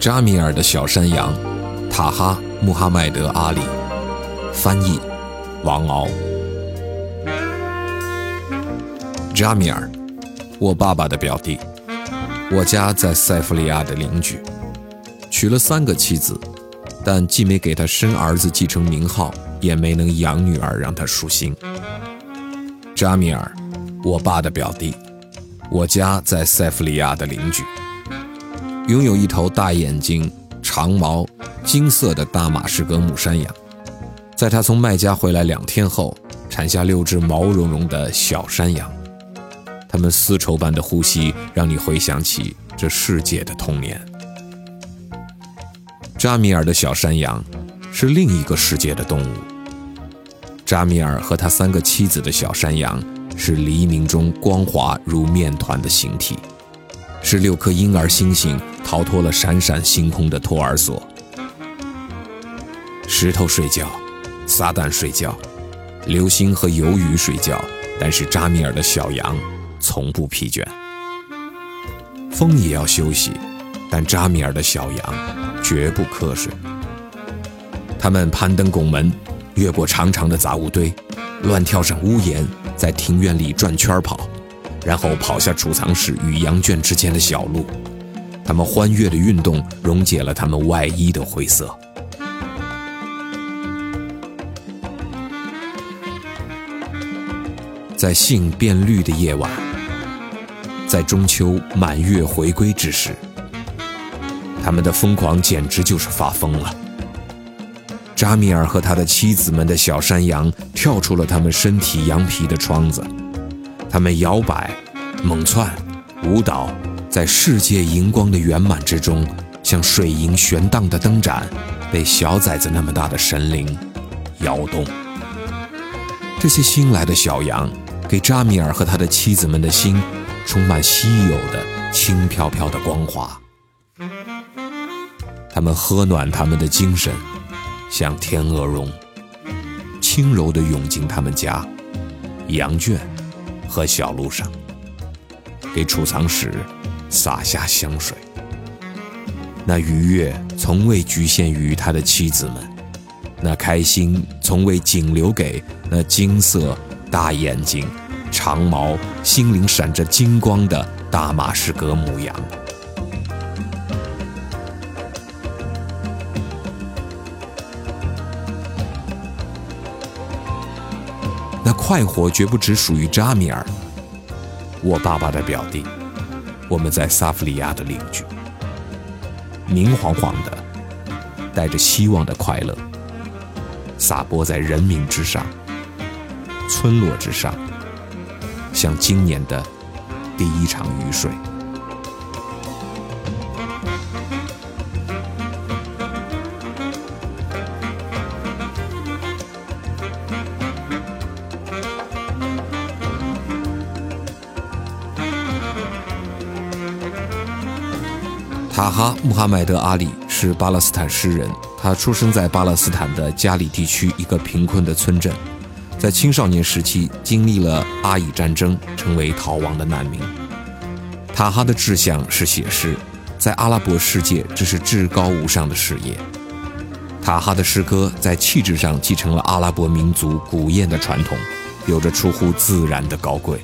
扎米尔的小山羊，塔哈·穆哈迈德·阿里，翻译，王敖。扎米尔，我爸爸的表弟，我家在塞弗利亚的邻居，娶了三个妻子，但既没给他生儿子继承名号，也没能养女儿让他舒心。扎米尔，我爸的表弟，我家在塞弗利亚的邻居，拥有一头大眼睛、长毛、金色的大马士革母山羊，在他从麦加回来两天后，产下六只毛茸茸的小山羊。它们丝绸般的呼吸，让你回想起这世界的童年。扎米尔的小山羊是另一个世界的动物。扎米尔和他三个妻子的小山羊是黎明中光滑如面团的形体，是六颗婴儿星星逃脱了闪闪星空的托儿所。石头睡觉，撒旦睡觉，流星和鱿鱼睡觉，但是扎米尔的小羊。从不疲倦，风也要休息，但扎米尔的小羊绝不瞌睡。他们攀登拱门，越过长长的杂物堆，乱跳上屋檐，在庭院里转圈跑，然后跑下储藏室与羊圈之间的小路。他们欢悦的运动溶解了他们外衣的灰色。在杏变绿的夜晚。在中秋满月回归之时，他们的疯狂简直就是发疯了。扎米尔和他的妻子们的小山羊跳出了他们身体羊皮的窗子，他们摇摆、猛窜、舞蹈，在世界荧光的圆满之中，像水银悬荡的灯盏，被小崽子那么大的神灵摇动。这些新来的小羊，给扎米尔和他的妻子们的心。充满稀有的轻飘飘的光华，他们喝暖他们的精神，像天鹅绒，轻柔地涌进他们家、羊圈和小路上，给储藏室洒下香水。那愉悦从未局限于他的妻子们，那开心从未仅留给那金色大眼睛。长毛、心灵闪着金光的大马士革母羊，那快活绝不只属于扎米尔，我爸爸的表弟，我们在萨弗里亚的邻居，明晃晃的，带着希望的快乐，洒播在人民之上，村落之上。像今年的第一场雨水。塔哈·穆罕默德·阿里是巴勒斯坦诗人，他出生在巴勒斯坦的加里地区一个贫困的村镇。在青少年时期经历了阿以战争，成为逃亡的难民。塔哈的志向是写诗，在阿拉伯世界这是至高无上的事业。塔哈的诗歌在气质上继承了阿拉伯民族古艳的传统，有着出乎自然的高贵。